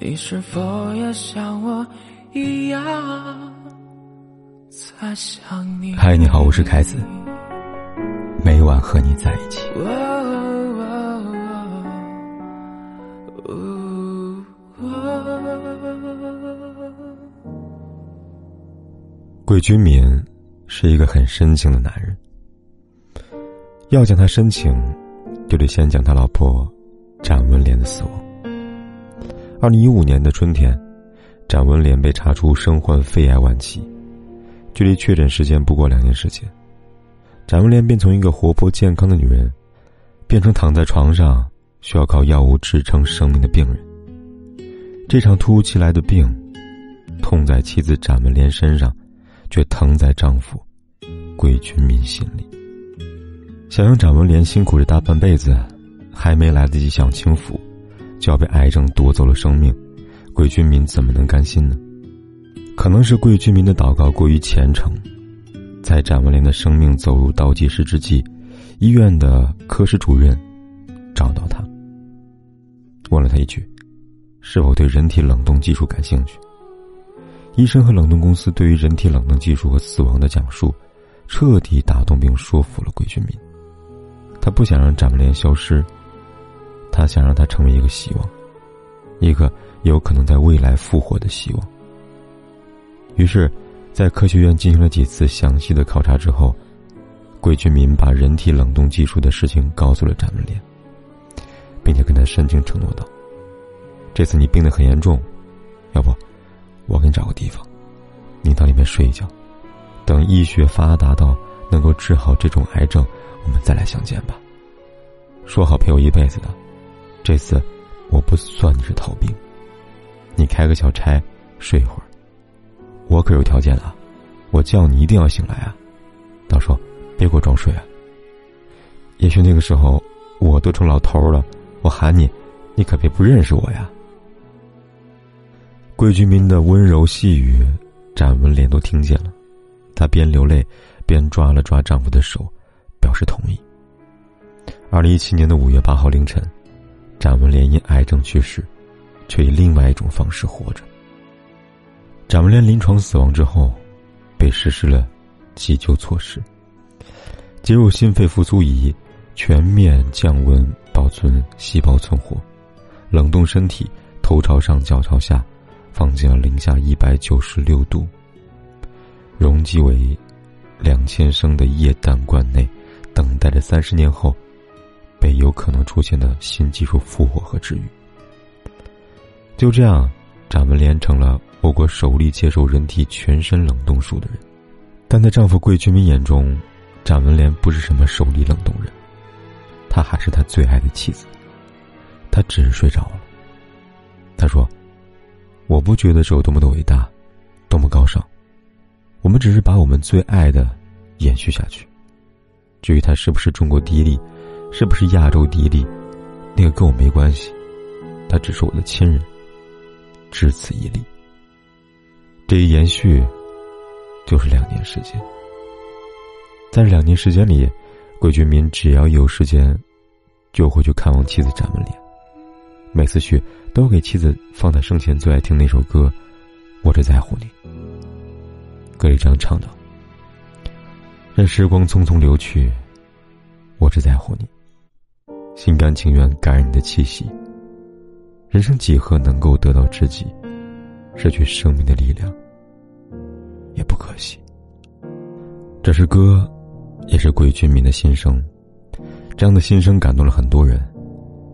你是否也像我一样在想你？嗨，你好，我是凯子，每晚和你在一起。桂君敏是一个很深情的男人。要讲他深情，就得先讲他老婆展文莲的死亡。二零一五年的春天，展文莲被查出身患肺癌晚期，距离确诊时间不过两年时间，展文莲便从一个活泼健康的女人，变成躺在床上需要靠药物支撑生命的病人。这场突如其来的病，痛在妻子展文莲身上，却疼在丈夫桂君民心里。想让展文莲辛苦着大半辈子，还没来得及享清福，就要被癌症夺走了生命，桂君民怎么能甘心呢？可能是桂君民的祷告过于虔诚，在展文莲的生命走入倒计时之际，医院的科室主任找到他，问了他一句：“是否对人体冷冻技术感兴趣？”医生和冷冻公司对于人体冷冻技术和死亡的讲述，彻底打动并说服了桂君民。他不想让展文莲消失，他想让他成为一个希望，一个有可能在未来复活的希望。于是，在科学院进行了几次详细的考察之后，桂俊民把人体冷冻技术的事情告诉了展文莲，并且跟他深情承诺道：“这次你病得很严重，要不，我给你找个地方，你到里面睡一觉，等医学发达到能够治好这种癌症。”我们再来相见吧。说好陪我一辈子的，这次我不算你是逃兵。你开个小差，睡一会儿。我可有条件啊，我叫你一定要醒来啊！到时候别给我装睡啊。也许那个时候我都成老头了，我喊你，你可别不认识我呀。桂君民的温柔细语，展文莲都听见了，她边流泪边抓了抓丈夫的手。表示同意。二零一七年的五月八号凌晨，展文莲因癌症去世，却以另外一种方式活着。展文莲临床死亡之后，被实施了急救措施：接入心肺复苏仪，全面降温保存细胞存活，冷冻身体，头朝上脚朝下，放进了零下一百九十六度，容积为两千升的液氮罐内。等待着三十年后，被有可能出现的新技术复活和治愈。就这样，展文莲成了我国首例接受人体全身冷冻术的人。但在丈夫桂俊民眼中，展文莲不是什么首例冷冻人，她还是他最爱的妻子。他只是睡着了。他说：“我不觉得这有多么的伟大，多么高尚。我们只是把我们最爱的延续下去。”至于他是不是中国第一例，是不是亚洲第一例，那个跟我没关系，他只是我的亲人，只此一例。这一延续，就是两年时间。在这两年时间里，桂俊民只要有时间，就会去看望妻子展文莲，每次去都给妻子放在生前最爱听那首歌，《我只在乎你》。歌里这样唱道。任时光匆匆流去，我只在乎你，心甘情愿感染你的气息。人生几何能够得到知己，失去生命的力量也不可惜。这是歌，也是鬼君民的心声。这样的心声感动了很多人，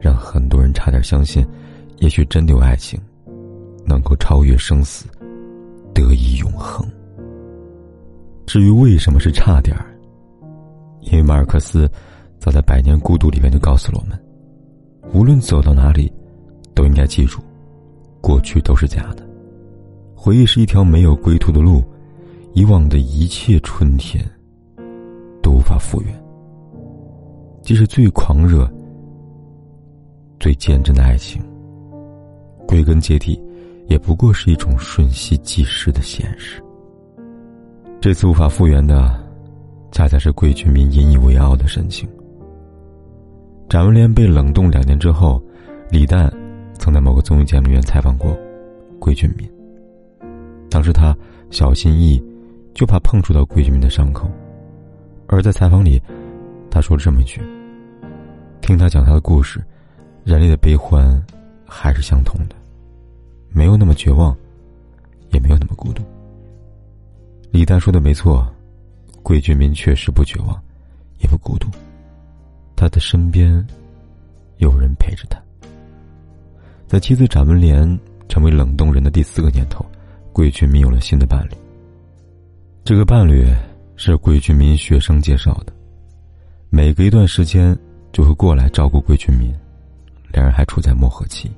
让很多人差点相信，也许真的有爱情，能够超越生死，得以永恒。至于为什么是差点儿，因为马尔克斯早在《百年孤独》里面就告诉了我们：无论走到哪里，都应该记住，过去都是假的，回忆是一条没有归途的路，以往的一切春天都无法复原。即使最狂热、最坚贞的爱情，归根结底，也不过是一种瞬息即逝的现实。这次无法复原的，恰恰是桂俊民引以为傲的神情。展文莲被冷冻两年之后，李诞曾在某个综艺节目里面采访过桂俊民。当时他小心翼翼，就怕碰触到桂俊民的伤口。而在采访里，他说了这么一句：“听他讲他的故事，人类的悲欢还是相同的，没有那么绝望，也没有那么孤独。”李诞说的没错，桂俊民确实不绝望，也不孤独。他的身边有人陪着他。在妻子展文莲成为冷冻人的第四个年头，桂俊民有了新的伴侣。这个伴侣。是桂俊民学生介绍的，每隔一段时间就会过来照顾桂俊民，两人还处在磨合期。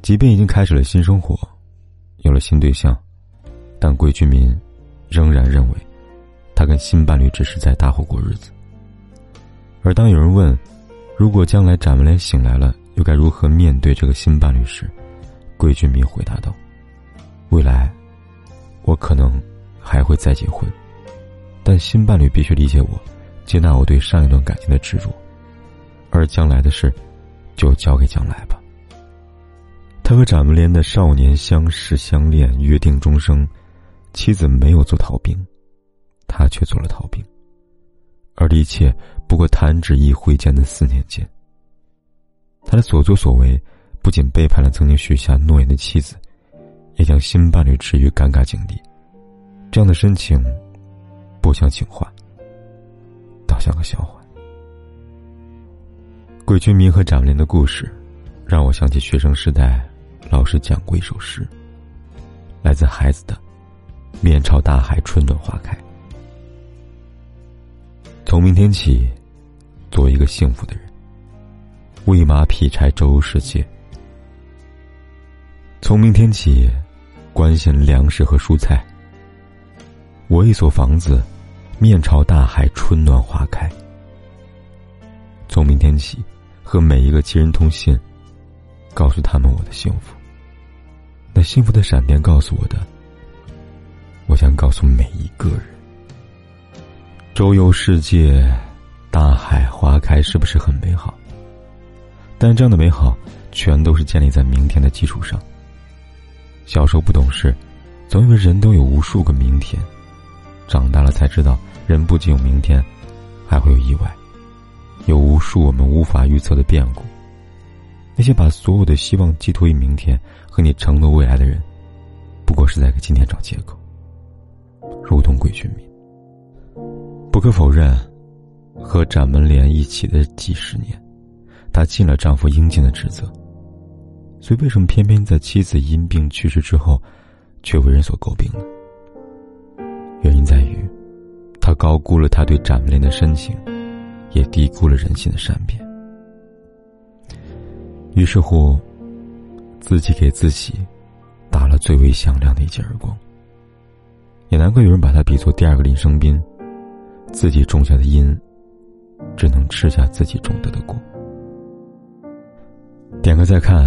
即便已经开始了新生活，有了新对象，但桂俊民仍然认为，他跟新伴侣只是在搭伙过日子。而当有人问，如果将来展文莲醒来了，又该如何面对这个新伴侣时，桂俊明回答道：“未来，我可能。”还会再结婚，但新伴侣必须理解我，接纳我对上一段感情的执着，而将来的事，就交给将来吧。他和展文莲的少年相识相恋，约定终生，妻子没有做逃兵，他却做了逃兵，而这一切不过弹指一挥间的四年间。他的所作所为，不仅背叛了曾经许下诺言的妻子，也将新伴侣置于尴尬境地。这样的深情，不像情话，倒像个笑话。鬼君明和展莲的故事，让我想起学生时代老师讲过一首诗，来自孩子的“面朝大海，春暖花开”。从明天起，做一个幸福的人，喂马劈柴周游世界。从明天起，关心粮食和蔬菜。我一所房子，面朝大海，春暖花开。从明天起，和每一个亲人通信，告诉他们我的幸福。那幸福的闪电告诉我的，我想告诉每一个人：周游世界，大海花开，是不是很美好？但这样的美好，全都是建立在明天的基础上。小时候不懂事，总以为人都有无数个明天。长大了才知道，人不仅有明天，还会有意外，有无数我们无法预测的变故。那些把所有的希望寄托于明天和你承诺未来的人，不过是在给今天找借口。如同鬼君民。不可否认，和展门莲一起的几十年，她尽了丈夫应尽的职责。所以，为什么偏偏在妻子因病去世之后，却为人所诟病呢？原因在于，他高估了他对展门莲的深情，也低估了人性的善变。于是乎，自己给自己打了最为响亮的一记耳光。也难怪有人把他比作第二个林生斌，自己种下的因，只能吃下自己种得的果。点个再看，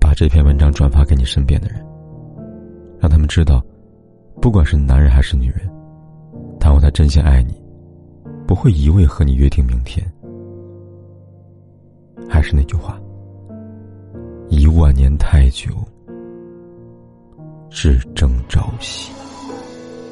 把这篇文章转发给你身边的人，让他们知道。不管是男人还是女人，倘若他真心爱你，不会一味和你约定明天。还是那句话，一万年太久，只争朝夕。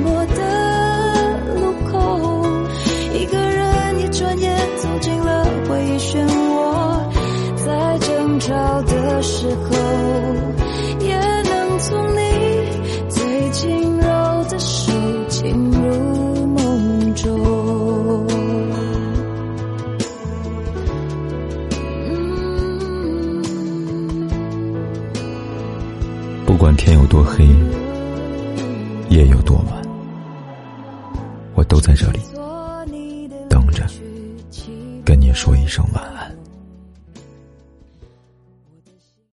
寂寞的路口，一个人一转眼走进了回忆。漩涡。在争吵的时候，也能从你最轻柔的手进入梦中。不管天有多黑，夜有多晚，我都在这里等着，跟你说一声吧。